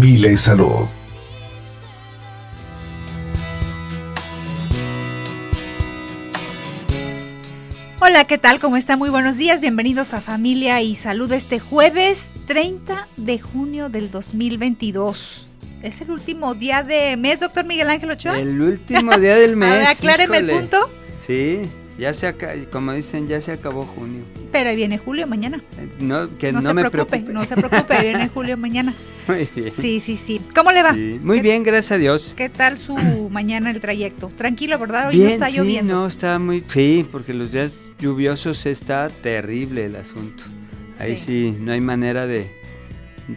Familia y Salud. Hola, ¿qué tal? ¿Cómo está? Muy buenos días. Bienvenidos a Familia y Salud este jueves 30 de junio del 2022. Es el último día de mes, doctor Miguel Ángel Ochoa. El último día del A mes. ver, acláreme el punto. Sí, ya se como dicen, ya se acabó junio. Pero ahí viene julio mañana. Eh, No, que No, no, se me preocupe, preocupe. no se preocupe, ahí viene julio mañana. Muy bien. Sí, sí, sí. ¿Cómo le va? Sí, Muy ¿Qué- bien, gracias a Dios. ¿Qué tal su mañana el trayecto? Tranquilo, ¿verdad? Hoy bien, no está sí, lloviendo. no, está muy... Sí, porque los días lluviosos está terrible el asunto. Ahí Sí. sí, no hay manera de,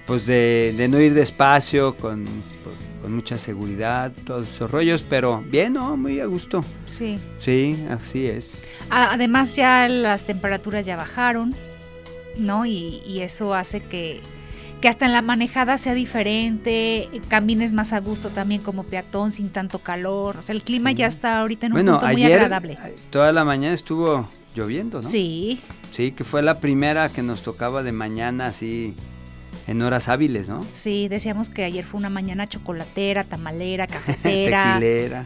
pues de, de no ir despacio, con, con mucha seguridad, todos esos rollos, pero bien, ¿no? Muy a gusto. Sí. Sí, así es. Además ya las temperaturas ya bajaron, ¿no? Y, y eso hace que, que hasta en la manejada sea diferente, camines más a gusto también como peatón sin tanto calor. O sea, el clima ya está ahorita en un Bueno, punto muy ayer agradable. eh, toda la mañana estuvo lloviendo, ¿no? Sí, Sí, que fue la primera que nos tocaba de mañana así en horas hábiles, ¿no? sí, decíamos que ayer fue una mañana chocolatera, tamalera, cafetera. Tequilera.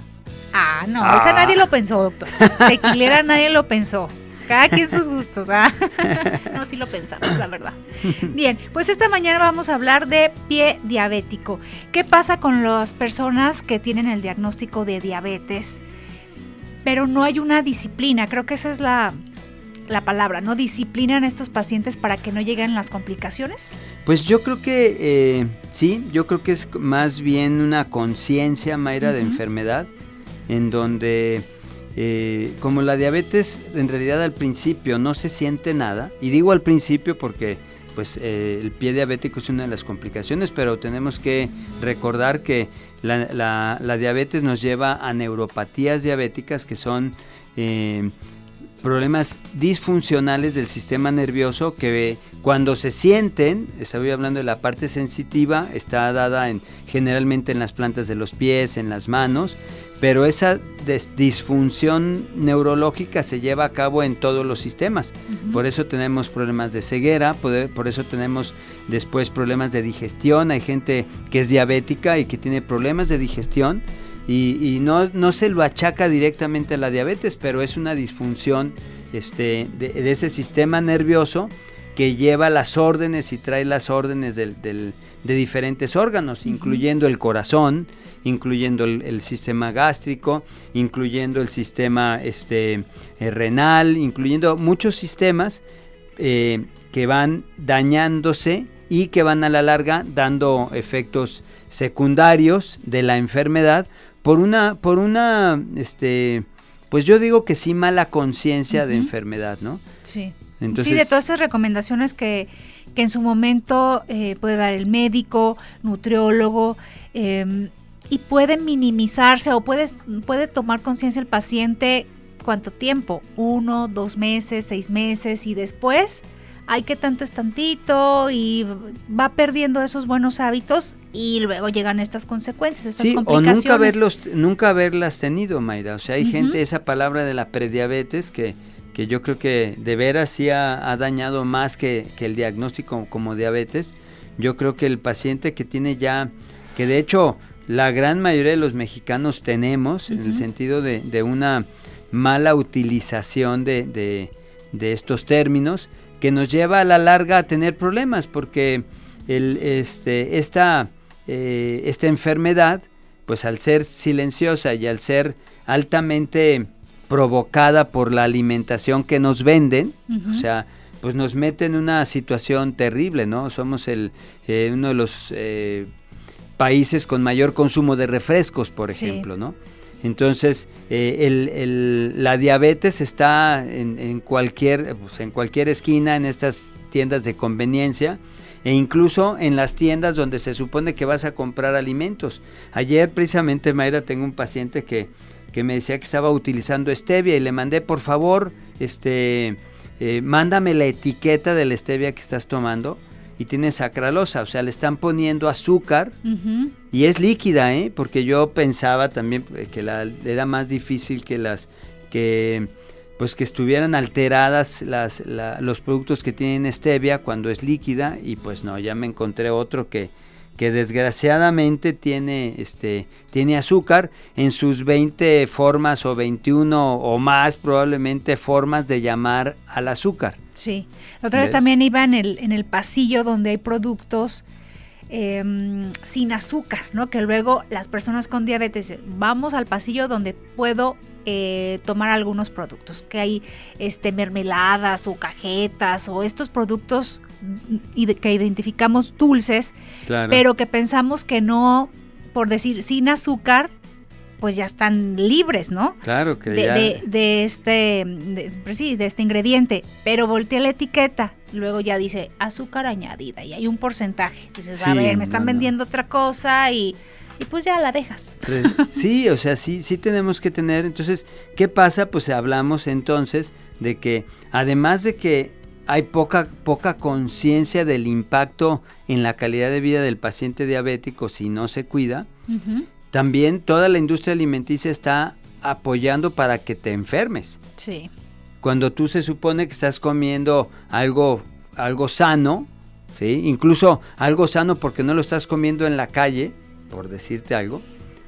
Ah, no, Ah. esa nadie lo pensó, doctor. Tequilera nadie lo pensó. Cada quien sus gustos, ¿ah? No, sí lo pensamos, la verdad. Bien, pues esta mañana vamos a hablar de pie diabético. ¿Qué pasa con las personas que tienen el diagnóstico de diabetes? Pero no hay una disciplina, creo que esa es la, la palabra, ¿no? Disciplinan a estos pacientes para que no lleguen las complicaciones. Pues yo creo que eh, sí, yo creo que es más bien una conciencia, Mayra, de enfermedad, en donde eh, como la diabetes en realidad al principio no se siente nada, y digo al principio porque pues eh, el pie diabético es una de las complicaciones, pero tenemos que recordar que la, la- la diabetes nos lleva a neuropatías diabéticas que son eh, problemas disfuncionales del sistema nervioso que cuando se sienten, estoy hablando de la parte sensitiva, está dada en, generalmente en las plantas de los pies, en las manos, pero esa disfunción neurológica se lleva a cabo en todos los sistemas. Por eso tenemos problemas de ceguera, por, por eso tenemos después problemas de digestión. Hay gente que es diabética y que tiene problemas de digestión y, y no, no se lo achaca directamente a la diabetes, pero es una disfunción este, de, de ese sistema nervioso que lleva las órdenes y trae las órdenes del- del- de diferentes órganos, incluyendo el corazón, incluyendo el, el sistema gástrico, incluyendo el sistema este, eh, renal, incluyendo muchos sistemas eh, que van dañándose y que van a la larga dando efectos secundarios de la enfermedad por una, por una, este, pues yo digo que sí mala conciencia de enfermedad, ¿no? Sí. Entonces, sí, de todas esas recomendaciones que, que en su momento eh, puede dar el médico, nutriólogo, eh, y puede minimizarse o puedes, puede tomar conciencia el paciente cuánto tiempo, uno, dos meses, seis meses, y después hay que tanto es tantito y va perdiendo esos buenos hábitos y luego llegan estas consecuencias, estas Sí, o complicaciones. nunca haberlos, nunca haberlas tenido, Mayra. O sea, hay gente, esa palabra de la prediabetes que, que yo creo que de veras sí ha, ha dañado más que, que el diagnóstico como diabetes. Yo creo que el paciente que tiene ya, que de hecho la gran mayoría de los mexicanos tenemos, en el sentido de, de una mala utilización de, de- de estos términos, que nos lleva a la larga a tener problemas, porque el, este, esta, eh, esta enfermedad, pues al ser silenciosa y al ser altamente provocada por la alimentación que nos venden, o sea, pues nos mete en una situación terrible, ¿no? Somos el, eh, uno de los eh, países con mayor consumo de refrescos, por Sí. ejemplo, ¿no? Entonces, eh, el- el- la diabetes está en, en cualquier, pues, en cualquier esquina, en estas tiendas de conveniencia, e incluso en las tiendas donde se supone que vas a comprar alimentos. Ayer precisamente, Mayra, tengo un paciente que, que me decía que estaba utilizando stevia y le mandé, por favor, este, eh, mándame la etiqueta de la stevia que estás tomando y tiene sacralosa, o sea, le están poniendo azúcar y es líquida, ¿eh? Porque yo pensaba también eh, que la, era más difícil que las que pues que estuvieran alteradas las, la- los productos que tienen stevia cuando es líquida y pues no, ya me encontré otro que, que desgraciadamente tiene este tiene azúcar en sus 20 formas o 21 o más probablemente formas de llamar al azúcar. Sí. La otra vez también iba en el, en el pasillo donde hay productos em, sin azúcar, ¿no? Que luego las personas con diabetes, vamos al pasillo donde puedo eh, tomar algunos productos, que hay este, mermeladas o cajetas o estos productos que identificamos dulces, Claro. pero que pensamos que no, por decir sin azúcar, pues ya están libres, ¿no? claro que de, ya de- de este de, pues sí, de este ingrediente, pero voltea la etiqueta, luego ya dice azúcar añadida y hay un porcentaje. Dices, a ver, me están no, no. vendiendo otra cosa y, y pues ya la dejas. Re- Sí, o sea, sí, sí tenemos que tener. Entonces, ¿qué pasa? Pues hablamos entonces de que, además de que hay poca, poca conciencia del impacto en la calidad de vida del paciente diabético si no se cuida. También toda la industria alimenticia está apoyando para que te enfermes. Sí. Cuando tú se supone que estás comiendo algo, algo sano, ¿sí? incluso algo sano porque no lo estás comiendo en la calle, por decirte algo,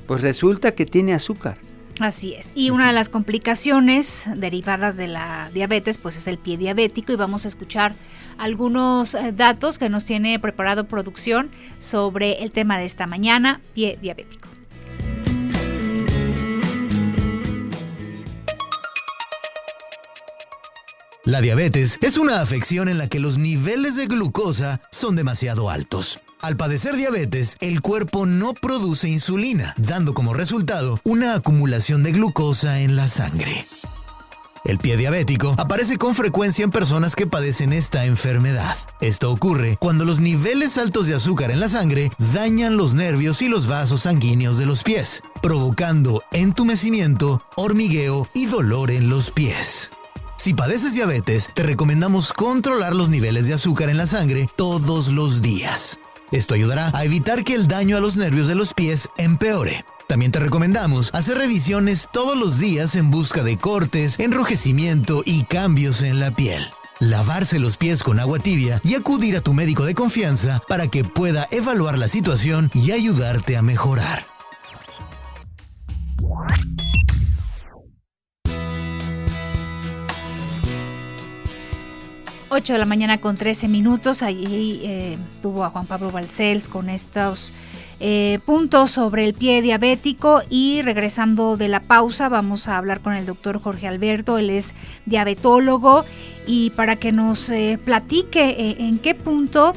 pues resulta que tiene azúcar. Así es. Y una de las complicaciones derivadas de la diabetes, pues es el pie diabético. Y vamos a escuchar algunos eh, datos que nos tiene preparado producción sobre el tema de esta mañana, pie diabético. La diabetes es una afección en la que los niveles de glucosa son demasiado altos. Al padecer diabetes, el cuerpo no produce insulina, dando como resultado una acumulación de glucosa en la sangre. El pie diabético aparece con frecuencia en personas que padecen esta enfermedad. Esto ocurre cuando los niveles altos de azúcar en la sangre dañan los nervios y los vasos sanguíneos de los pies, provocando entumecimiento, hormigueo y dolor en los pies. Si padeces diabetes, te recomendamos controlar los niveles de azúcar en la sangre todos los días. Esto ayudará a evitar que el daño a los nervios de los pies empeore. También te recomendamos hacer revisiones todos los días en busca de cortes, enrojecimiento y cambios en la piel. Lavarse los pies con agua tibia y acudir a tu médico de confianza para que pueda evaluar la situación y ayudarte a mejorar. 8 de la mañana con 13 minutos. Allí eh, tuvo a Juan Pablo Balcells con estos eh, puntos sobre el pie diabético. Y regresando de la pausa, vamos a hablar con el doctor Jorge Alberto. Él es diabetólogo. Y para que nos eh, platique en qué punto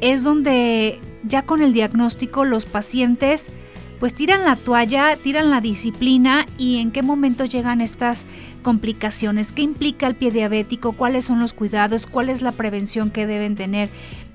es donde ya con el diagnóstico los pacientes pues tiran la toalla, tiran la disciplina y en qué momento llegan estas complicaciones, qué implica el pie diabético, cuáles son los cuidados, cuál es la prevención que deben tener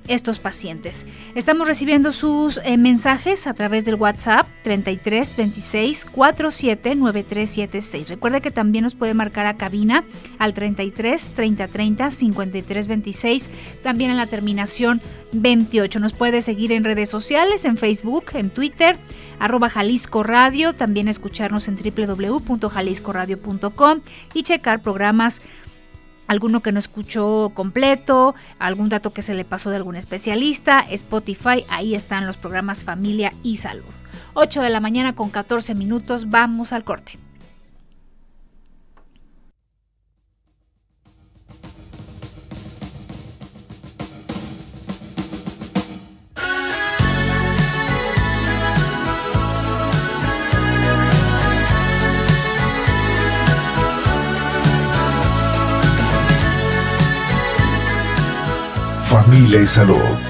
estos pacientes. Estamos recibiendo sus eh, mensajes a través del WhatsApp 33 26 47 9376. Recuerde que también nos puede marcar a cabina al 33 30 30 53 26, también en la terminación 28. Nos puede seguir en redes sociales, en Facebook, en Twitter, arroba Jalisco Radio, también escucharnos en www.jaliscoradio.com y checar programas alguno que no escuchó completo, algún dato que se le pasó de algún especialista, Spotify, ahí están los programas Familia y Salud. 8 de la mañana con 14 minutos, vamos al corte. Familia y salud.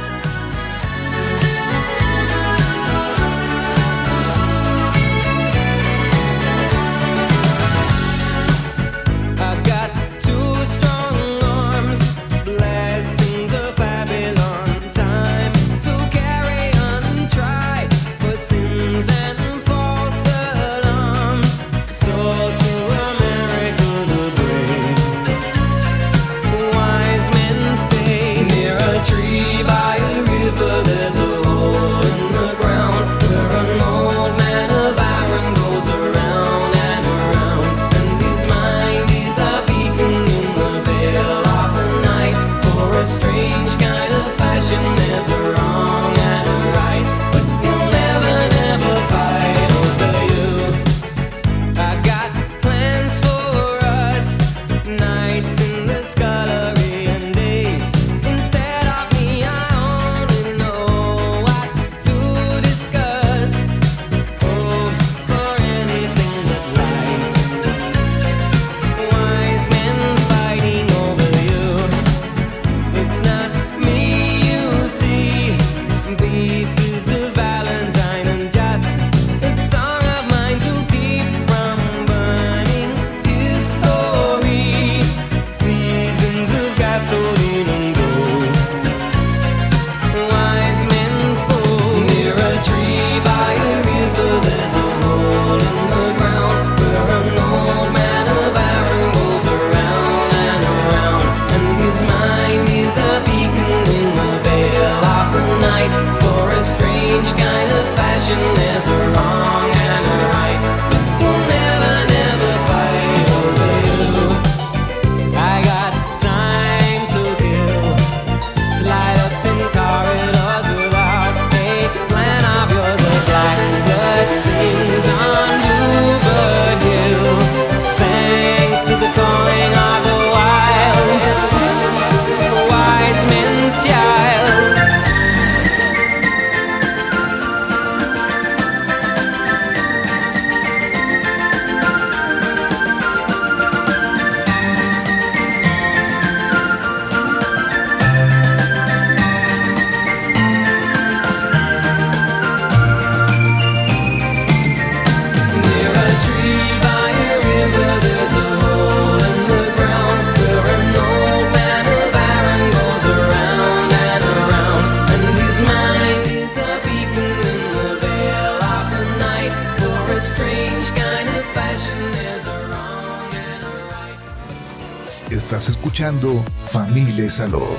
Salud.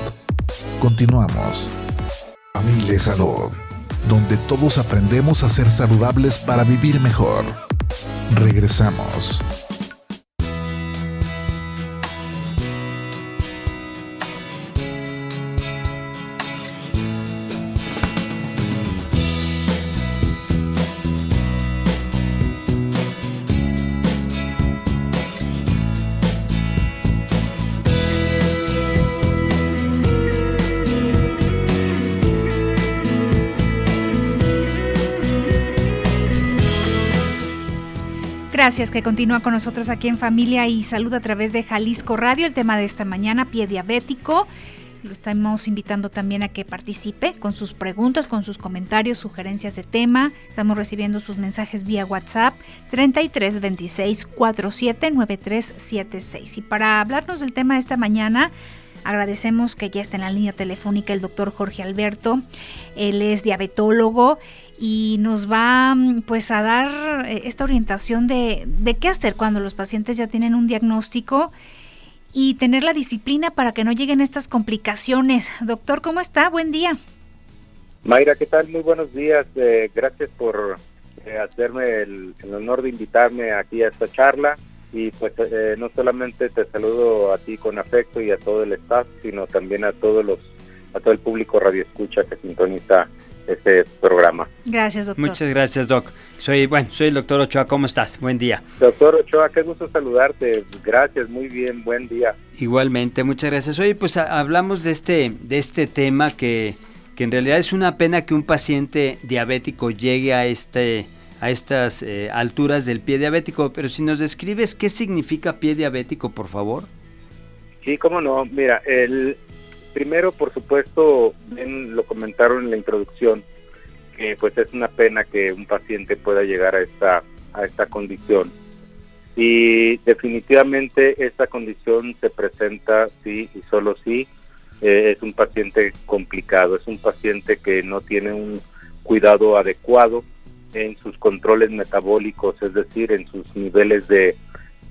Continuamos. Familia y Salud, donde todos aprendemos a ser saludables para vivir mejor. Regresamos. Gracias que continúa con nosotros aquí en Familia y Salud a través de Jalisco Radio. El tema de esta mañana, pie diabético. Lo estamos invitando también a que participe con sus preguntas, con sus comentarios, sugerencias de tema. Estamos recibiendo sus mensajes vía WhatsApp 33 26 47 93 76. Y para hablarnos del tema de esta mañana, agradecemos que ya está en la línea telefónica el doctor Jorge Alberto. Él es diabetólogo y nos va mm, pues a dar eh, esta orientación de, de qué hacer cuando los pacientes ya tienen un diagnóstico y tener la disciplina para que no lleguen estas complicaciones. Doctor, ¿cómo está? Buen día. Mayra, ¿qué tal? Muy buenos días. Eh, gracias por eh, hacerme el, el honor de invitarme aquí a esta charla. Y pues eh, no solamente te saludo a ti con afecto y a todo el staff, sino también a todos los, a todo el público radio escucha que sintoniza este programa. Gracias, doctor. Muchas gracias, Doc. Soy, bueno, soy el doctor Ochoa, ¿cómo estás? Buen día. Doctor Ochoa, qué gusto saludarte. Gracias, muy bien, buen día. Igualmente, muchas gracias. Oye, pues a- hablamos de este, de este tema que, que en realidad es una pena que un paciente diabético llegue a este a estas eh, alturas del pie diabético, pero si nos describes qué significa pie diabético, por favor. Sí, cómo no. Mira, el primero, por supuesto, lo comentaron en la introducción, que pues es una pena que un paciente pueda llegar a esta a esta condición. Y definitivamente esta condición se presenta sí y solo sí eh, es un paciente complicado, es un paciente que no tiene un cuidado adecuado en sus controles metabólicos, es decir, en sus niveles de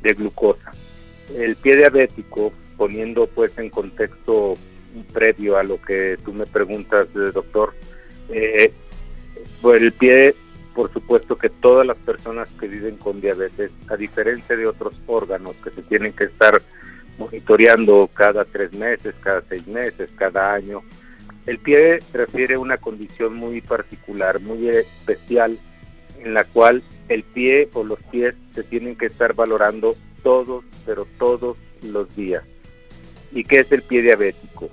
glucosa. El pie diabético, poniendo pues en contexto previo a lo que tú me preguntas, eh, doctor, eh, pues el pie, por supuesto que todas las personas que viven con diabetes, a diferencia de otros órganos que se tienen que estar monitoreando cada tres meses, cada seis meses, cada año, el pie refiere una condición muy particular, muy especial, en la cual el pie o los pies se tienen que estar valorando todos, pero todos los días. ¿Y qué es el pie diabético?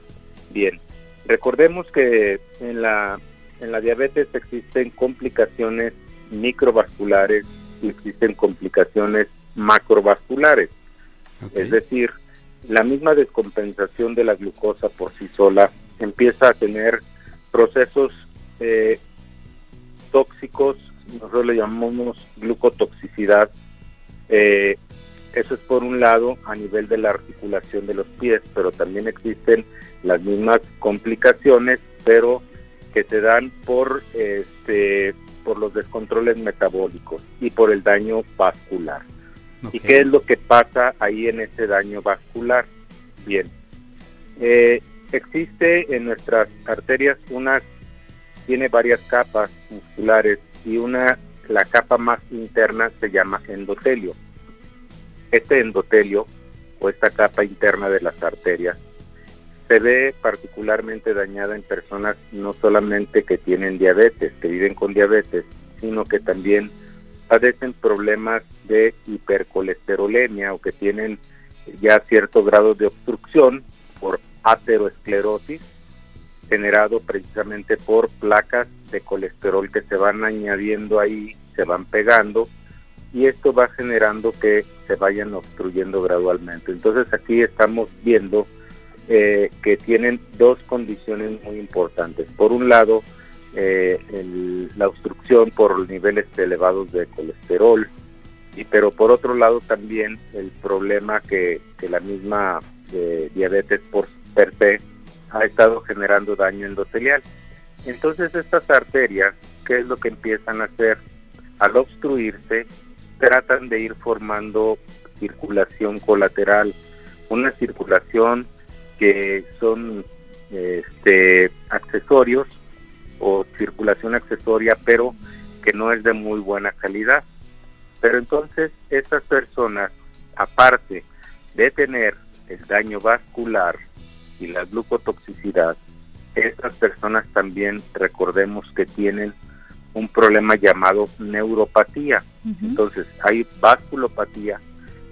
Bien, recordemos que en la, en la diabetes existen complicaciones microvasculares y existen complicaciones macrovasculares. Es decir, la misma descompensación de la glucosa por sí sola empieza a tener procesos eh, tóxicos, nosotros le llamamos glucotoxicidad. Eh, eso es por un lado a nivel de la articulación de los pies, pero también existen las mismas complicaciones, pero que se dan por este por los descontroles metabólicos y por el daño vascular. ¿Y qué es lo que pasa ahí en ese daño vascular? Bien, eh, existe en nuestras arterias una, tiene varias capas musculares y una, la capa más interna se llama endotelio. Este endotelio o esta capa interna de las arterias se ve particularmente dañada en personas no solamente que tienen diabetes, que viven con diabetes, sino que también padecen problemas de hipercolesterolemia o que tienen ya cierto grado de obstrucción por ateroesclerosis generado precisamente por placas de colesterol que se van añadiendo ahí, se van pegando y esto va generando que se vayan obstruyendo gradualmente. Entonces aquí estamos viendo eh, que tienen dos condiciones muy importantes. Por un lado, eh, la obstrucción por niveles elevados de colesterol, y pero por otro lado también el problema que, que la misma eh, diabetes por per se ha estado generando daño endotelial. Entonces estas arterias, ¿qué es lo que empiezan a hacer? Al obstruirse, tratan de ir formando circulación colateral una circulación que son este, accesorios o circulación accesoria, pero que no es de muy buena calidad. Pero entonces estas personas, aparte de tener el daño vascular y la glucotoxicidad, estas personas también recordemos que tienen un problema llamado neuropatía. Entonces hay vasculopatía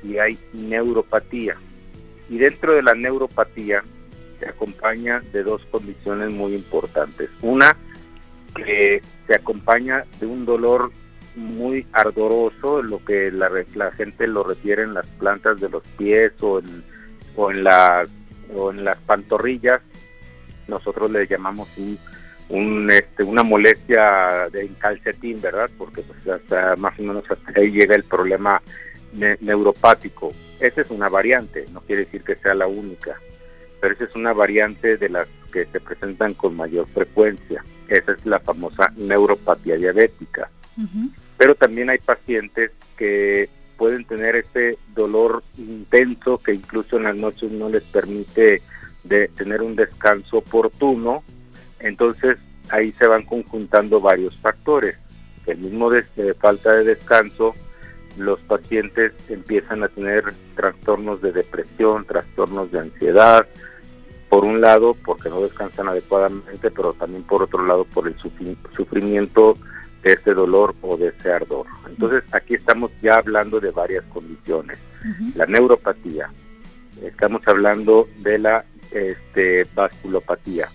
y hay neuropatía. Y dentro de la neuropatía se acompaña de dos condiciones muy importantes. Una, que se acompaña de un dolor muy ardoroso, lo que la gente lo refiere en las plantas de los pies o en, o en, las, o en las pantorrillas. Nosotros le llamamos un, un, este, una molestia de calcetín, ¿verdad? Porque pues, hasta más o menos hasta ahí llega el problema ne- neuropático. Esa es una variante, no quiere decir que sea la única, pero esa es una variante de las que se presentan con mayor frecuencia. Esa es la famosa neuropatía diabética. Pero también hay pacientes que pueden tener ese dolor intenso que incluso en las noches no les permite de tener un descanso oportuno. Entonces ahí se van conjuntando varios factores. El mismo des- de falta de descanso, los pacientes empiezan a tener trastornos de depresión, trastornos de ansiedad, por un lado porque no descansan adecuadamente, pero también por otro lado por el sufri- sufrimiento de ese dolor o de ese ardor. Entonces aquí estamos ya hablando de varias condiciones. La neuropatía, estamos hablando de la este, vasculopatía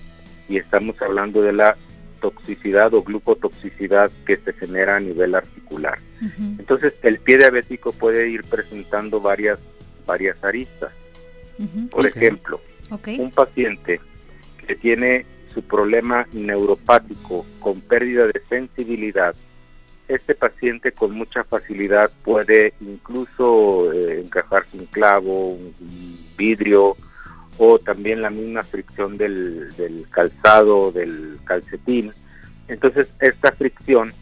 y estamos hablando de la toxicidad o glucotoxicidad que se genera a nivel articular. Entonces el pie diabético puede ir presentando varias, varias aristas. Por ejemplo, un paciente que tiene su problema neuropático con pérdida de sensibilidad, este paciente con mucha facilidad puede incluso eh, encajarse un clavo, un, un vidrio o también la misma fricción del, del calzado, del calcetín. Entonces, esta fricción,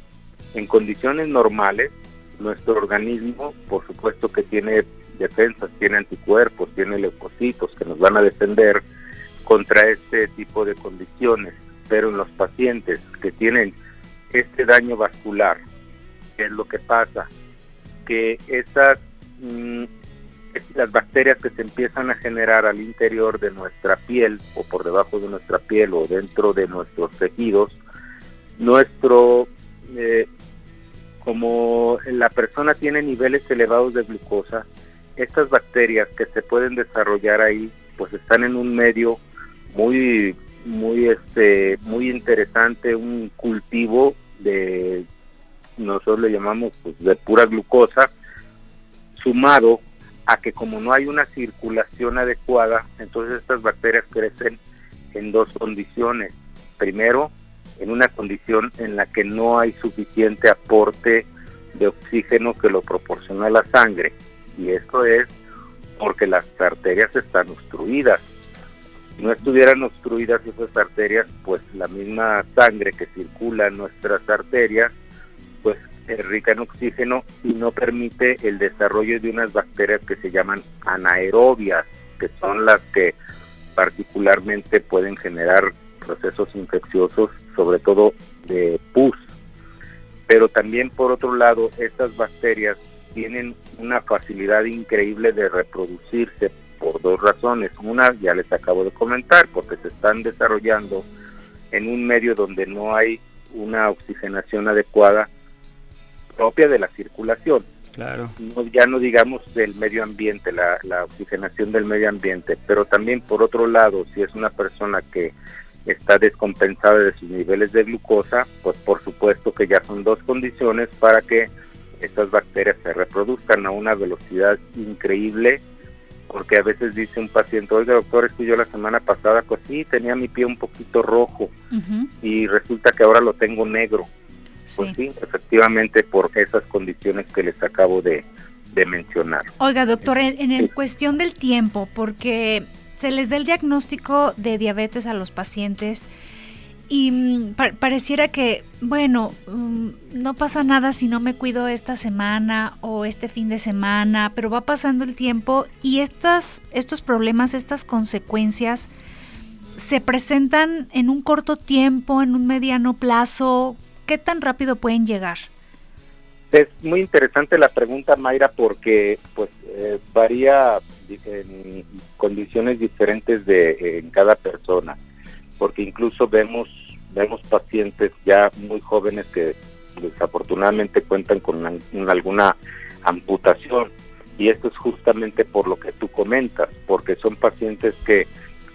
en condiciones normales, nuestro organismo, por supuesto que tiene defensas, tiene anticuerpos, tiene leucocitos que nos van a defender contra este tipo de condiciones. Pero en los pacientes que tienen este daño vascular, ¿qué es lo que pasa? Que esas, mm, las bacterias que se empiezan a generar al interior de nuestra piel o por debajo de nuestra piel o dentro de nuestros tejidos, nuestro, eh, como la persona tiene niveles elevados de glucosa, estas bacterias que se pueden desarrollar ahí, pues están en un medio muy, muy, este, muy interesante, un cultivo de, nosotros le llamamos pues, de pura glucosa, sumado a que como no hay una circulación adecuada, entonces estas bacterias crecen en dos condiciones. Primero, en una condición en la que no hay suficiente aporte de oxígeno que lo proporciona la sangre. Y esto es porque las arterias están obstruidas. Si no estuvieran obstruidas esas arterias, pues la misma sangre que circula en nuestras arterias, pues es rica en oxígeno y no permite el desarrollo de unas bacterias que se llaman anaerobias, que son las que particularmente pueden generar procesos infecciosos, sobre todo de pus. Pero también por otro lado, estas bacterias tienen una facilidad increíble de reproducirse por dos razones. Una, ya les acabo de comentar, porque se están desarrollando en un medio donde no hay una oxigenación adecuada propia de la circulación. Claro. No- ya no digamos del medio ambiente, la, la oxigenación del medio ambiente, pero también por otro lado, si es una persona que está descompensada de sus niveles de glucosa, pues por supuesto que ya son dos condiciones para que estas bacterias se reproduzcan a una velocidad increíble, porque a veces dice un paciente, oiga doctor, es que yo la semana pasada pues sí tenía mi pie un poquito rojo y resulta que ahora lo tengo negro. Pues Sí. sí, efectivamente por esas condiciones que les acabo de, de mencionar. Oiga, doctor, en, en el Sí. cuestión del tiempo, porque se les da el diagnóstico de diabetes a los pacientes y mm, pa- pareciera que, bueno, mm, no pasa nada si no me cuido esta semana o este fin de semana, pero va pasando el tiempo y estas, estos problemas, estas consecuencias se presentan en un corto tiempo, en un mediano plazo. ¿Qué tan rápido pueden llegar? Es muy interesante la pregunta, Mayra, porque pues eh, varía en condiciones diferentes de en cada persona, porque incluso vemos vemos pacientes ya muy jóvenes que desafortunadamente cuentan con una- alguna amputación y esto es justamente por lo que tú comentas, porque son pacientes que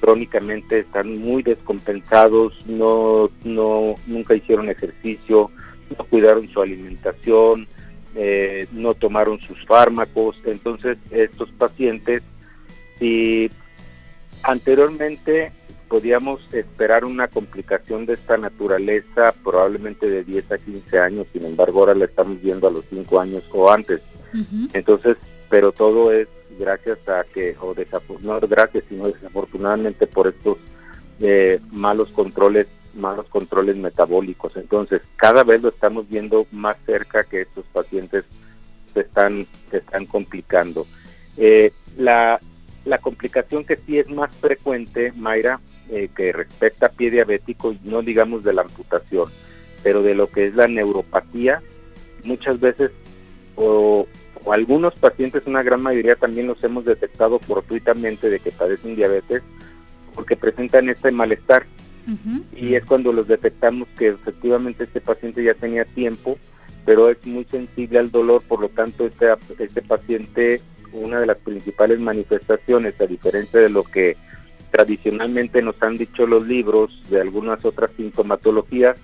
crónicamente están muy descompensados, no no nunca hicieron ejercicio, no cuidaron su alimentación, eh, no tomaron sus fármacos. Entonces, estos pacientes, si anteriormente podíamos esperar una complicación de esta naturaleza, probablemente de 10 a 15 años, sin embargo, ahora la estamos viendo a los 5 años o antes. Entonces, pero todo es gracias a que, o no gracias, sino desafortunadamente por estos eh, malos controles, malos controles metabólicos. Entonces, cada vez lo estamos viendo más cerca que estos pacientes se están, se están complicando. Eh, la, la complicación que sí es más frecuente, Mayra, eh, que respecta a pie diabético, y no digamos de la amputación, pero de lo que es la neuropatía, muchas veces o, o algunos pacientes, una gran mayoría también los hemos detectado fortuitamente de que padecen diabetes porque presentan este malestar. Y es cuando los detectamos que efectivamente este paciente ya tenía tiempo, pero es muy sensible al dolor, por lo tanto este, este paciente, una de las principales manifestaciones, a diferencia de lo que tradicionalmente nos han dicho los libros de algunas otras sintomatologías,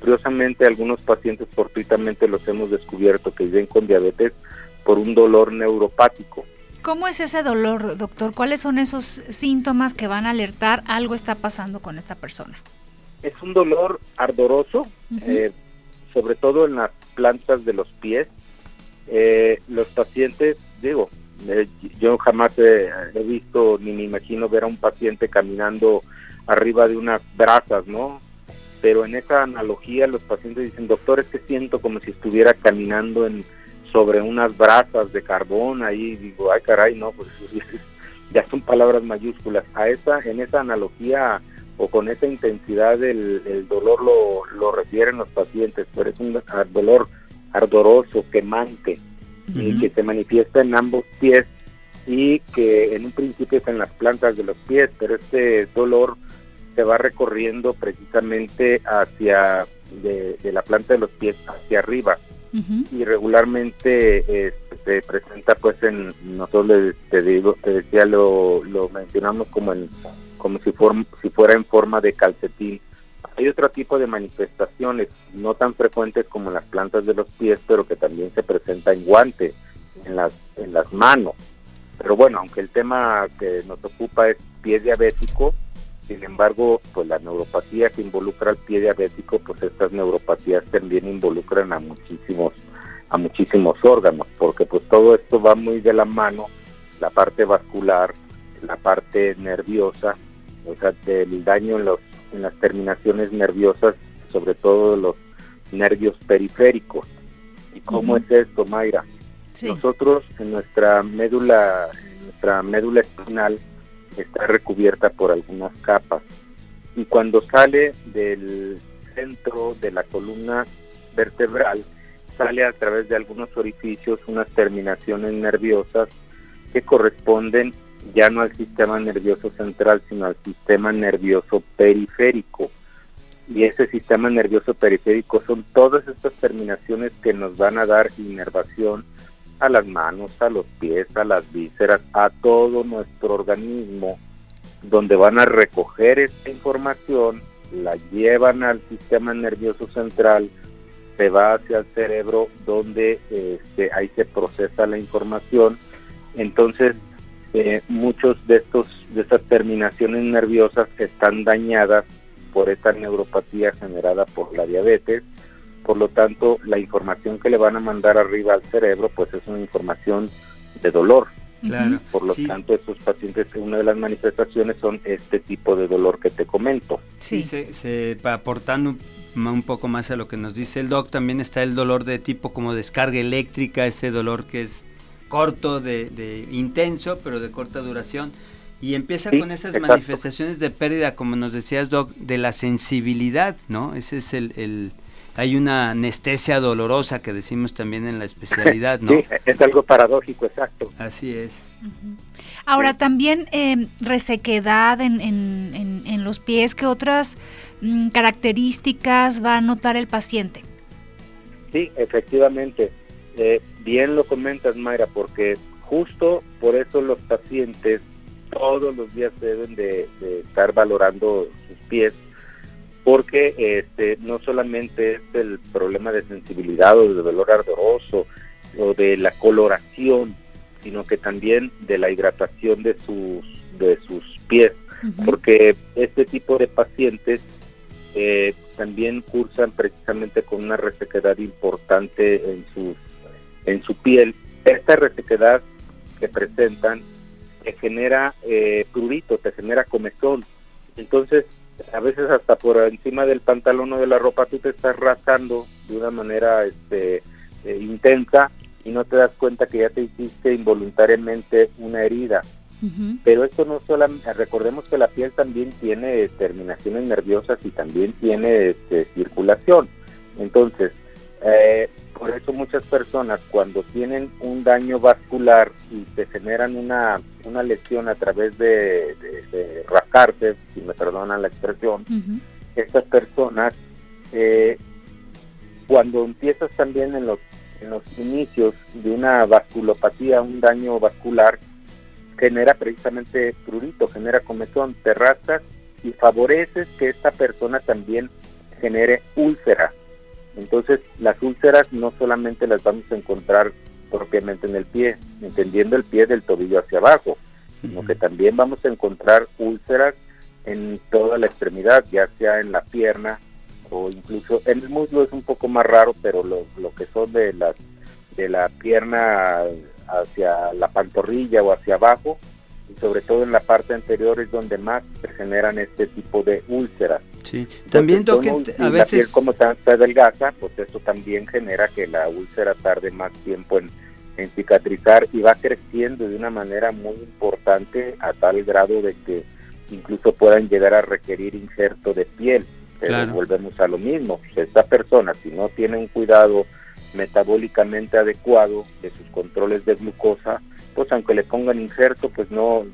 curiosamente algunos pacientes fortuitamente los hemos descubierto que viven con diabetes por un dolor neuropático. ¿Cómo es ese dolor, doctor? ¿Cuáles son esos síntomas que van a alertar algo está pasando con esta persona? Es un dolor ardoroso, Ujú. eh, sobre todo en las plantas de los pies. Eh, los pacientes, digo, eh, yo jamás he, he visto ni me imagino ver a un paciente caminando arriba de unas brasas, ¿no? Pero en esa analogía los pacientes dicen, doctor, es que siento como si estuviera caminando en sobre unas brasas de carbón, ahí digo, ay caray, no, pues ya son palabras mayúsculas. A esa, en esa analogía o con esa intensidad el, el dolor lo, lo refieren los pacientes, pero es un dolor ardoroso, quemante, y que se manifiesta en ambos pies y que en un principio es en las plantas de los pies, pero este dolor se va recorriendo precisamente hacia de, de la planta de los pies hacia arriba Y regularmente eh, se presenta pues en nosotros le- te digo te decía lo, lo mencionamos como en como si si fuera en forma de calcetín. Hay otro tipo de manifestaciones no tan frecuentes como en las plantas de los pies pero que también se presenta en guante en las en las manos. Pero bueno aunque el tema que nos ocupa es pie diabético sin embargo, pues la neuropatía que involucra al pie diabético, pues estas neuropatías también involucran a muchísimos a muchísimos órganos, porque pues todo esto va muy de la mano, la parte vascular, la parte nerviosa, o sea, del daño en los en las terminaciones nerviosas, sobre todo los nervios periféricos. ¿Y cómo es esto, Mayra? Sí. Nosotros en nuestra médula, en nuestra médula espinal está recubierta por algunas capas. Y cuando sale del centro de la columna vertebral sale a través de algunos orificios unas terminaciones nerviosas que corresponden ya no al sistema nervioso central sino al sistema nervioso periférico. Y ese sistema nervioso periférico son todas estas terminaciones que nos van a dar inervación a las manos, a los pies, a las vísceras, a todo nuestro organismo, donde van a recoger esta información, la llevan al sistema nervioso central, se va hacia el cerebro, donde este, ahí se procesa la información. Entonces, eh, muchos de estos de estas terminaciones nerviosas están dañadas por esta neuropatía generada por la diabetes por lo tanto la información que le van a mandar arriba al cerebro pues es una información de dolor Claro. Por lo sí, tanto, estos pacientes, una de las manifestaciones son este tipo de dolor que te comento. sí, Sí. se, aportando un, poco más a lo que nos dice el doc, también está el dolor de tipo como descarga eléctrica, ese dolor que es corto, de, de intenso, pero de corta duración. Y empieza Sí, con esas exacto. manifestaciones de pérdida, como nos decías, Doc, de la sensibilidad, ¿no? Ese es el, el- Hay una anestesia dolorosa que decimos también en la especialidad, ¿no? Sí, es algo paradójico, exacto. Así es. Ahora Sí. también eh, resequedad en, en- en- en los pies, ¿qué otras mm, características va a notar el paciente? Sí, efectivamente. Eh, bien lo comentas, Mayra, porque justo por eso los pacientes todos los días deben de, de estar valorando sus pies, porque este, no solamente es el problema de sensibilidad o de dolor ardoroso o de la coloración, sino que también de la hidratación de sus, de sus pies porque este tipo de pacientes eh, también cursan precisamente con una resequedad importante en su, en su piel. Esta resequedad que presentan te genera eh, prurito, te genera comezón. Entonces, a veces hasta por encima del pantalón o de la ropa tú te estás rascando de una manera este, eh, intensa y no te das cuenta que ya te hiciste involuntariamente una herida pero esto no solamente, recordemos que la piel también tiene terminaciones nerviosas y también tiene este, circulación. Entonces, eh, por eso muchas personas cuando tienen un daño vascular y se generan una, una lesión a través de, de, de rascarse, si me perdonan la expresión, estas personas, eh, cuando empiezas también en los, en los inicios de una vasculopatía, un daño vascular, genera precisamente prurito, genera comezón, te rascas y favoreces que esta persona también genere úlceras. Entonces, las úlceras no solamente las vamos a encontrar propiamente en el pie, entendiendo el pie del tobillo hacia abajo, sino que también vamos a encontrar úlceras en toda la extremidad, ya sea en la pierna o incluso en el muslo es un poco más raro, pero lo, lo que son de las de la pierna hacia la pantorrilla o hacia abajo y sobre todo en la parte anterior es donde más se generan este tipo de úlceras. Sí. También, Entonces, a si la piel veces... como está, está delgada, pues eso también genera que la úlcera tarde más tiempo en, en cicatrizar y va creciendo de una manera muy importante a tal grado de que incluso puedan llegar a requerir injerto de piel. Pero Claro. volvemos a lo mismo. Pues esta persona, si no tiene un cuidado metabólicamente adecuado de sus controles de glucosa, pues aunque le pongan injerto, pues no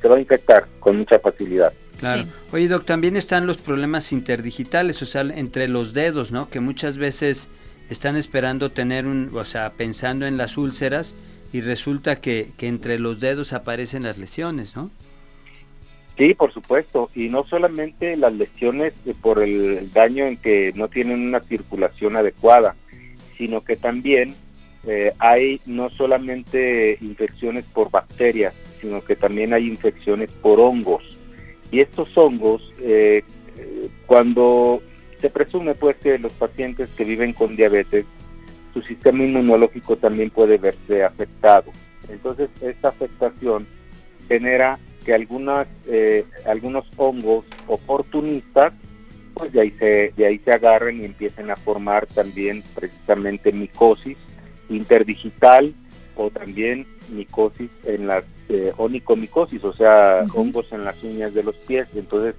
se va a infectar con mucha facilidad. Claro. Sí. Oye, Doc, también están los problemas interdigitales, o sea, entre los dedos, ¿no? Que muchas veces están esperando tener un, o sea, pensando en las úlceras y resulta que, que entre los dedos aparecen las lesiones, ¿no? Sí, por supuesto, y no solamente las lesiones eh, por el daño en que no tienen una circulación adecuada, sino que también eh, hay no solamente infecciones por bacterias, sino que también hay infecciones por hongos. Y estos hongos, eh, cuando se presume pues que los pacientes que viven con diabetes, su sistema inmunológico también puede verse afectado. Entonces, esta afectación genera que algunas eh, algunos hongos oportunistas pues de ahí se de ahí se agarren y empiecen a formar también precisamente micosis interdigital o también micosis en las eh, onicomicosis o sea hongos en las uñas de los pies. Entonces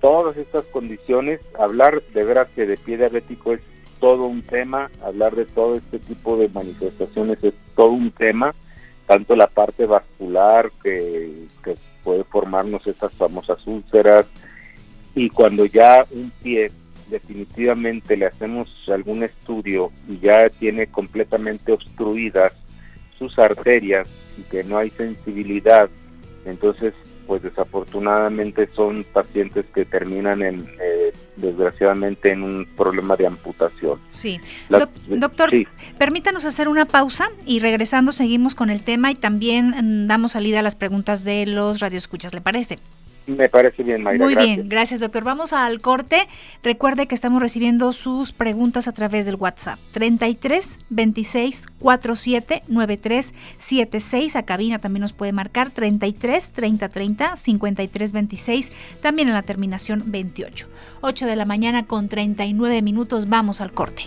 todas estas condiciones hablar de veras que de pie diabético es todo un tema hablar de todo este tipo de manifestaciones es todo un tema tanto la parte vascular que, que puede formarnos esas famosas úlceras y cuando ya un pie definitivamente le hacemos algún estudio y ya tiene completamente obstruidas sus arterias y que no hay sensibilidad, entonces pues desafortunadamente son pacientes que terminan en eh, desgraciadamente en un problema de amputación. Sí. Doc- doctor, sí. permítanos hacer una pausa y regresando seguimos con el tema y también mm, damos salida a las preguntas de los radioescuchas, ¿le parece? Me parece bien, Mayra. Muy gracias. bien, gracias doctor. Vamos al corte. Recuerde que estamos recibiendo sus preguntas a través del WhatsApp. 33 26 47 93 76. A cabina también nos puede marcar 33 30 30 53 26. También en la terminación 28. 8 de la mañana con 39 minutos. Vamos al corte.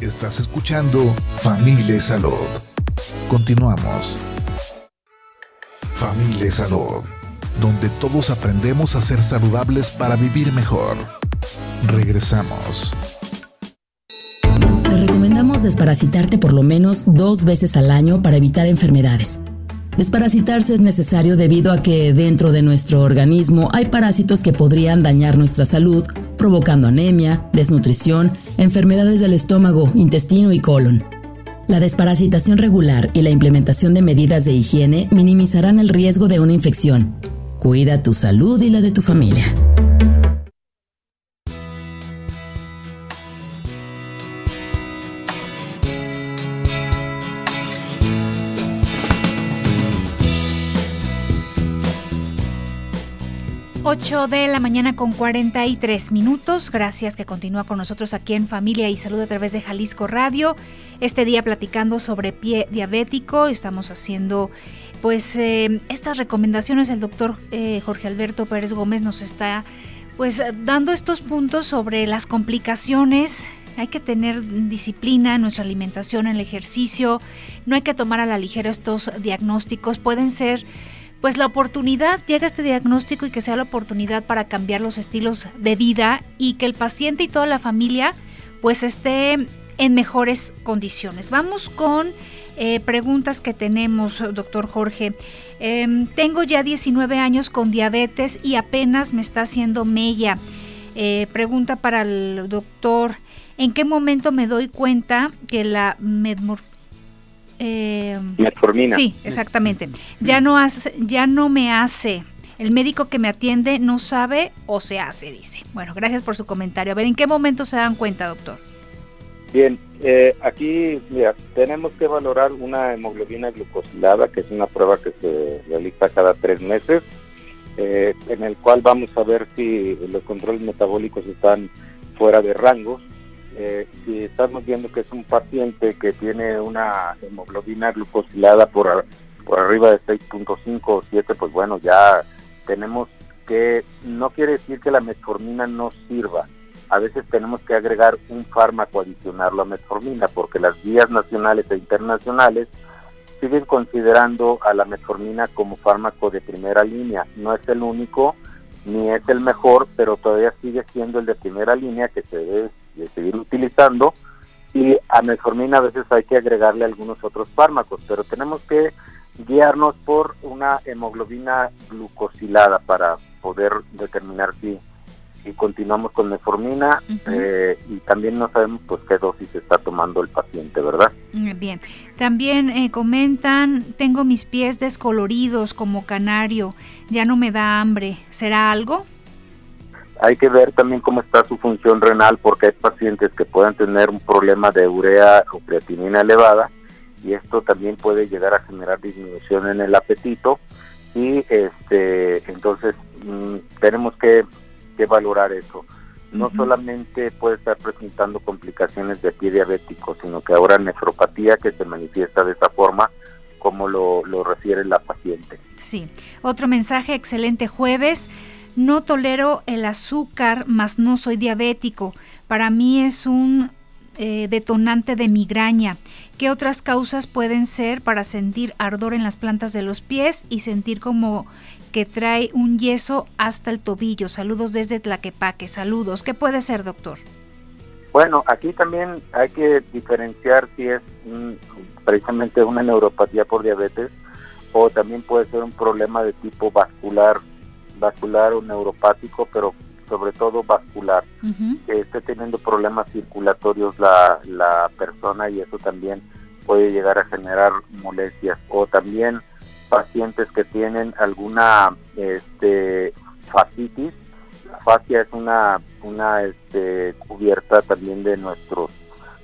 Estás escuchando Familia Salud. Continuamos. Familia Salud, donde todos aprendemos a ser saludables para vivir mejor. Regresamos. Te recomendamos desparasitarte por lo menos dos veces al año para evitar enfermedades. Desparasitarse es necesario debido a que dentro de nuestro organismo hay parásitos que podrían dañar nuestra salud, provocando anemia, desnutrición, enfermedades del estómago, intestino y colon. La desparasitación regular y la implementación de medidas de higiene minimizarán el riesgo de una infección. Cuida tu salud y la de tu familia. De la mañana con 43 minutos. Gracias que continúa con nosotros aquí en Familia y Salud a través de Jalisco Radio. Este día platicando sobre pie diabético. Estamos haciendo pues eh, estas recomendaciones. El doctor eh, Jorge Alberto Pérez Gómez nos está pues dando estos puntos sobre las complicaciones. Hay que tener disciplina en nuestra alimentación, en el ejercicio. No hay que tomar a la ligera estos diagnósticos. Pueden ser pues la oportunidad, llega este diagnóstico y que sea la oportunidad para cambiar los estilos de vida y que el paciente y toda la familia pues esté en mejores condiciones. Vamos con eh, preguntas que tenemos, doctor Jorge. Em, tengo ya 19 años con diabetes y apenas me está haciendo mella. Eh, pregunta para el doctor, ¿en qué momento me doy cuenta que la eh, Metformina. Sí, exactamente. Ya no hace, ya no me hace. El médico que me atiende no sabe o se hace, dice. Bueno, gracias por su comentario. A ver, ¿en qué momento se dan cuenta, doctor? Bien, eh, aquí mira, tenemos que valorar una hemoglobina glucosilada, que es una prueba que se realiza cada tres meses, eh, en el cual vamos a ver si los controles metabólicos están fuera de rangos. Eh, si estamos viendo que es un paciente que tiene una hemoglobina glucosilada por, por arriba de 6.5 o 7, pues bueno, ya tenemos que, no quiere decir que la metformina no sirva, a veces tenemos que agregar un fármaco adicional a metformina porque las guías nacionales e internacionales siguen considerando a la metformina como fármaco de primera línea. No es el único ni es el mejor, pero todavía sigue siendo el de primera línea que se debe de seguir utilizando y a metformina a veces hay que agregarle algunos otros fármacos, pero tenemos que guiarnos por una hemoglobina glucosilada para poder determinar si, si continuamos con metformina eh, y también no sabemos pues qué dosis está tomando el paciente, ¿verdad? Mm, Bien. También eh, comentan, tengo mis pies descoloridos como canario, ya no me da hambre. ¿Será algo? Hay que ver también cómo está su función renal porque hay pacientes que pueden tener un problema de urea o creatinina elevada y esto también puede llegar a generar disminución en el apetito y este entonces mm, tenemos que, que valorar eso. No solamente puede estar presentando complicaciones de pie diabético, sino que ahora nefropatía que se manifiesta de esa forma como lo, lo refiere la paciente. Sí. Otro mensaje, excelente jueves. No tolero el azúcar, mas no soy diabético. Para mí es un eh, detonante de migraña. ¿Qué otras causas pueden ser para sentir ardor en las plantas de los pies y sentir como que trae un yeso hasta el tobillo? Saludos desde Tlaquepaque. Saludos. ¿Qué puede ser, doctor? Bueno, aquí también hay que diferenciar si es mm, precisamente una neuropatía por diabetes o también puede ser un problema de tipo vascular, vascular o neuropático, pero sobre todo vascular, que esté teniendo problemas circulatorios la, la persona y eso también puede llegar a generar molestias o también pacientes que tienen alguna este, fascitis. La fascia es una, una este, cubierta también de nuestros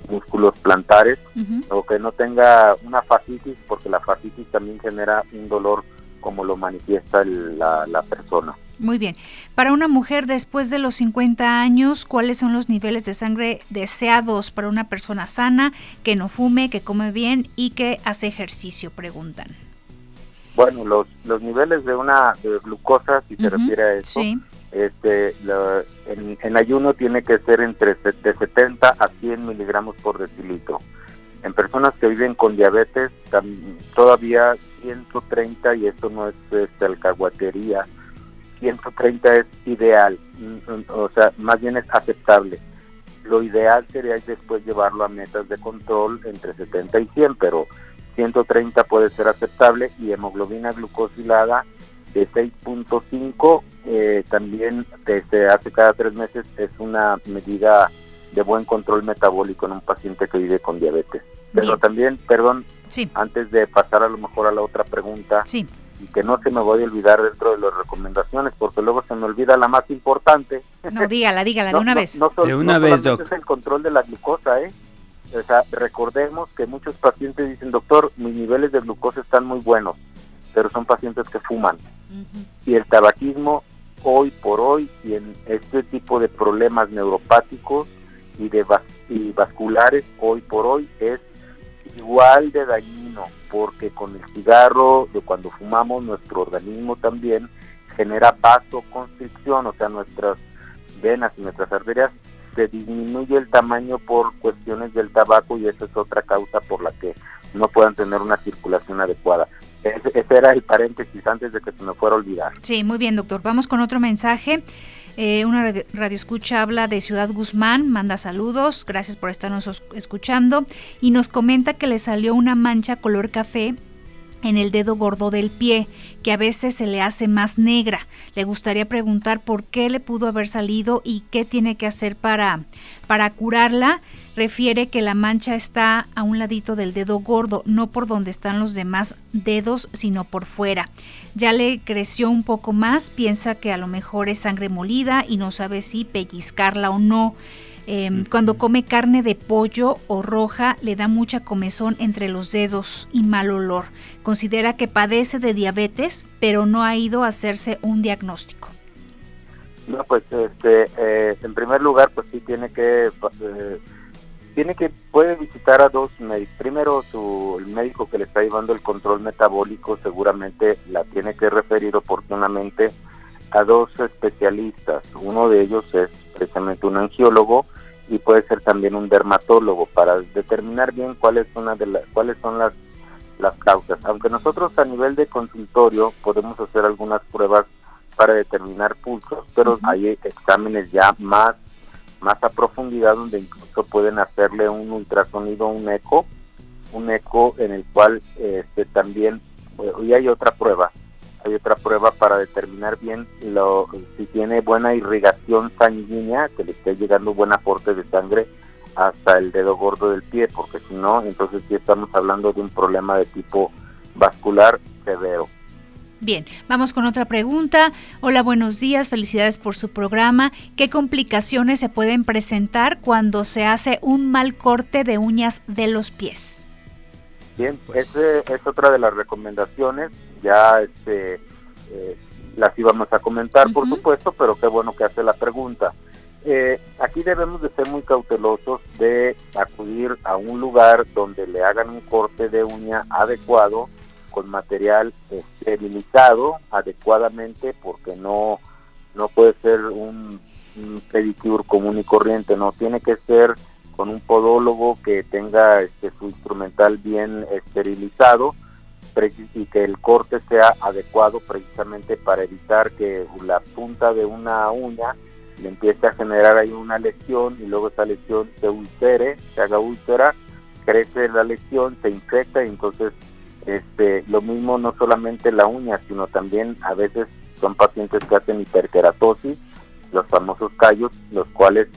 músculos plantares Ujú. o que no tenga una fascitis, porque la fascitis también genera un dolor como lo manifiesta el- la, la persona. Muy bien. Para una mujer después de los 50 años, ¿cuáles son los niveles de sangre deseados para una persona sana, que no fume, que come bien y que hace ejercicio? Preguntan. Bueno, los, los niveles de una de glucosa, si se refiere a eso, Sí. este, la- en, en ayuno tiene que ser entre de 70 a 100 miligramos por decilitro. En personas que viven con diabetes, todavía 130, y esto no es este, alcahuatería, 130 es ideal, mm, mm, o sea, más bien es aceptable. Lo ideal sería después llevarlo a metas de control entre 70 y 100, pero 130 puede ser aceptable y hemoglobina glucosilada de 6.5 eh, también que se hace cada tres meses es una medida de buen control metabólico en un paciente que vive con diabetes. Pero Bien. también, perdón, Sí, antes de pasar a lo mejor a la otra pregunta, sí. y que no se me voy a olvidar dentro de las recomendaciones, porque luego se me olvida la más importante. No, dígala, dígala de una vez. no De una no vez, doc. es el control de la glucosa, ¿eh? O sea, recordemos que muchos pacientes dicen, doctor, mis niveles de glucosa están muy buenos, pero son pacientes que fuman. Y el tabaquismo, hoy por hoy, y en este tipo de problemas neuropáticos y, de y vasculares, hoy por hoy, es igual de dañino, porque con el cigarro, de cuando fumamos, nuestro organismo también genera vasoconstricción, o sea, nuestras venas y nuestras arterias se disminuye el tamaño por cuestiones del tabaco y esa es otra causa por la que no puedan tener una circulación adecuada. Ese, ese era el paréntesis antes de que se me fuera a olvidar. Sí, muy bien, doctor. Vamos con otro mensaje. Eh, una radio, radioescucha habla de Ciudad Guzmán, manda saludos, gracias por estarnos os- escuchando y nos comenta que le salió una mancha color café en el dedo gordo del pie, que a veces se le hace más negra. Le gustaría preguntar por qué le pudo haber salido y qué tiene que hacer para, para curarla. Refiere que la mancha está a un ladito del dedo gordo, no por donde están los demás dedos, sino por fuera. Ya le creció un poco más, piensa que a lo mejor es sangre molida y no sabe si pellizcarla o no. Eh, Cuando come carne de pollo o roja le da mucha comezón entre los dedos y mal olor. Considera que padece de diabetes, pero no ha ido a hacerse un diagnóstico. No, pues este, eh, en primer lugar, pues sí tiene que, eh, tiene que, puede visitar a dos médicos. Primero, su, el médico que le está llevando el control metabólico seguramente la tiene que referir oportunamente a dos especialistas. Uno de ellos es precisamente un angiólogo y puede ser también un dermatólogo para determinar bien cuáles una de la- cuáles son las, las causas. Aunque nosotros a nivel de consultorio podemos hacer algunas pruebas para determinar pulsos, pero hay exámenes ya más, más a profundidad donde incluso pueden hacerle un ultrasonido, un eco, un eco en el cual este, también, eh, y hay otra prueba, hay otra prueba para determinar bien lo, si tiene buena irrigación sanguínea, que le esté llegando buen aporte de sangre hasta el dedo gordo del pie, porque si no, entonces sí estamos hablando de un problema de tipo vascular severo. Bien, vamos con otra pregunta. Hola, buenos días, felicidades por su programa. ¿Qué complicaciones se pueden presentar cuando se hace un mal corte de uñas de los pies? Bien, Pues- ese es otra de las recomendaciones. Ya este, eh, las íbamos a comentar, por supuesto, pero qué bueno que hace la pregunta. Eh, aquí debemos de ser muy cautelosos de acudir a un lugar donde le hagan un corte de uña adecuado con material esterilizado adecuadamente porque no no puede ser un, un común y corriente no tiene que ser con un podólogo que tenga este, su instrumental bien esterilizado y que el corte sea adecuado precisamente para evitar que la punta de una uña le empiece a generar ahí una lesión y luego esa lesión se ulcere, se haga úlcera, crece la lesión, se infecta y entonces este, lo mismo no solamente la uña, sino también a veces son pacientes que hacen hiperkeratosis, los famosos callos, los cuales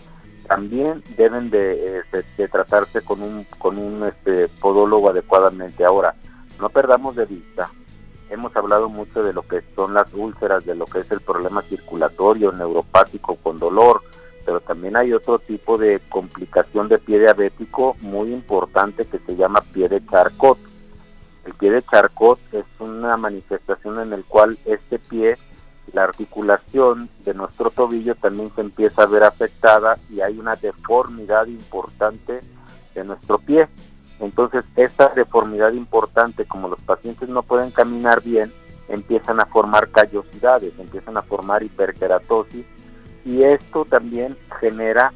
también deben de, de tratarse con un con un este, podólogo adecuadamente. Ahora, no perdamos de vista, hemos hablado mucho de lo que son las úlceras, de lo que es el problema circulatorio, neuropático con dolor, pero también hay otro tipo de complicación de pie diabético muy importante que se llama pie de Charcot. El pie de Charcot es una manifestación en el cual este pie, la articulación de nuestro tobillo también se empieza a ver afectada y hay una deformidad importante de nuestro pie. Entonces, esta deformidad importante, como los pacientes no pueden caminar bien, empiezan a formar callosidades, empiezan a formar hiperkeratosis y esto también genera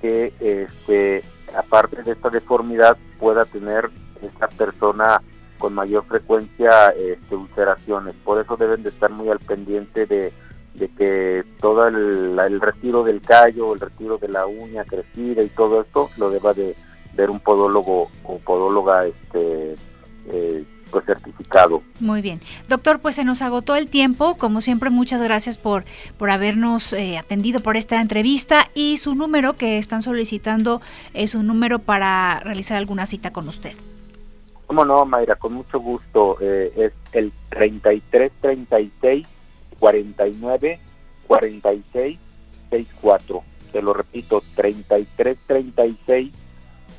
que este aparte de esta deformidad pueda tener esta persona con mayor frecuencia este, ulceraciones. Por eso deben de estar muy al pendiente de, de que todo el, retiro del callo, el retiro de la uña crecida y todo esto lo deba de ver un podólogo o podóloga este, eh, pues certificado. Muy bien. Doctor, pues se nos agotó el tiempo. Como siempre, muchas gracias por, por habernos eh, atendido por esta entrevista y su número que están solicitando es un número para realizar alguna cita con usted. ¿Cómo no, Mayra? Con mucho gusto. Eh, es el 33 36 49 46 64. Te lo repito, 33 36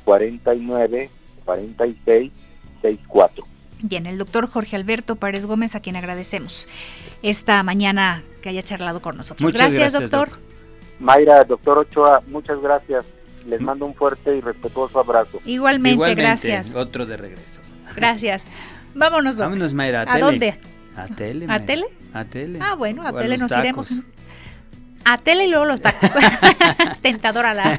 49 46 64. Bien, el doctor Jorge Alberto Párez Gómez, a quien agradecemos esta mañana que haya charlado con nosotros. Muchas gracias, gracias, doctor. doc. Mayra, doctor Ochoa, muchas gracias. Les mando un fuerte y respetuoso abrazo. Igualmente, Igualmente, gracias. Otro de regreso. Gracias. Vámonos. Vámonos, Mayra. ¿A, ¿A tele. dónde? A tele. ¿A tele? A tele. Ah, bueno, a tele nos iremos. A tele y luego los tacos. Tentadora la,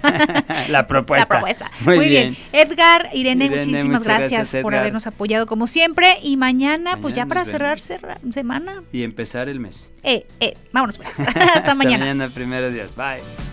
La propuesta. la propuesta. Muy Muy, bien. bien. Edgar, Irene, Irene, muchísimas gracias, gracias, por habernos apoyado como siempre. Y mañana, pues ya para cerrar semana. Y empezar el mes. Eh, eh, vámonos pues. Hasta, Hasta mañana. mañana, primero Dios. Bye.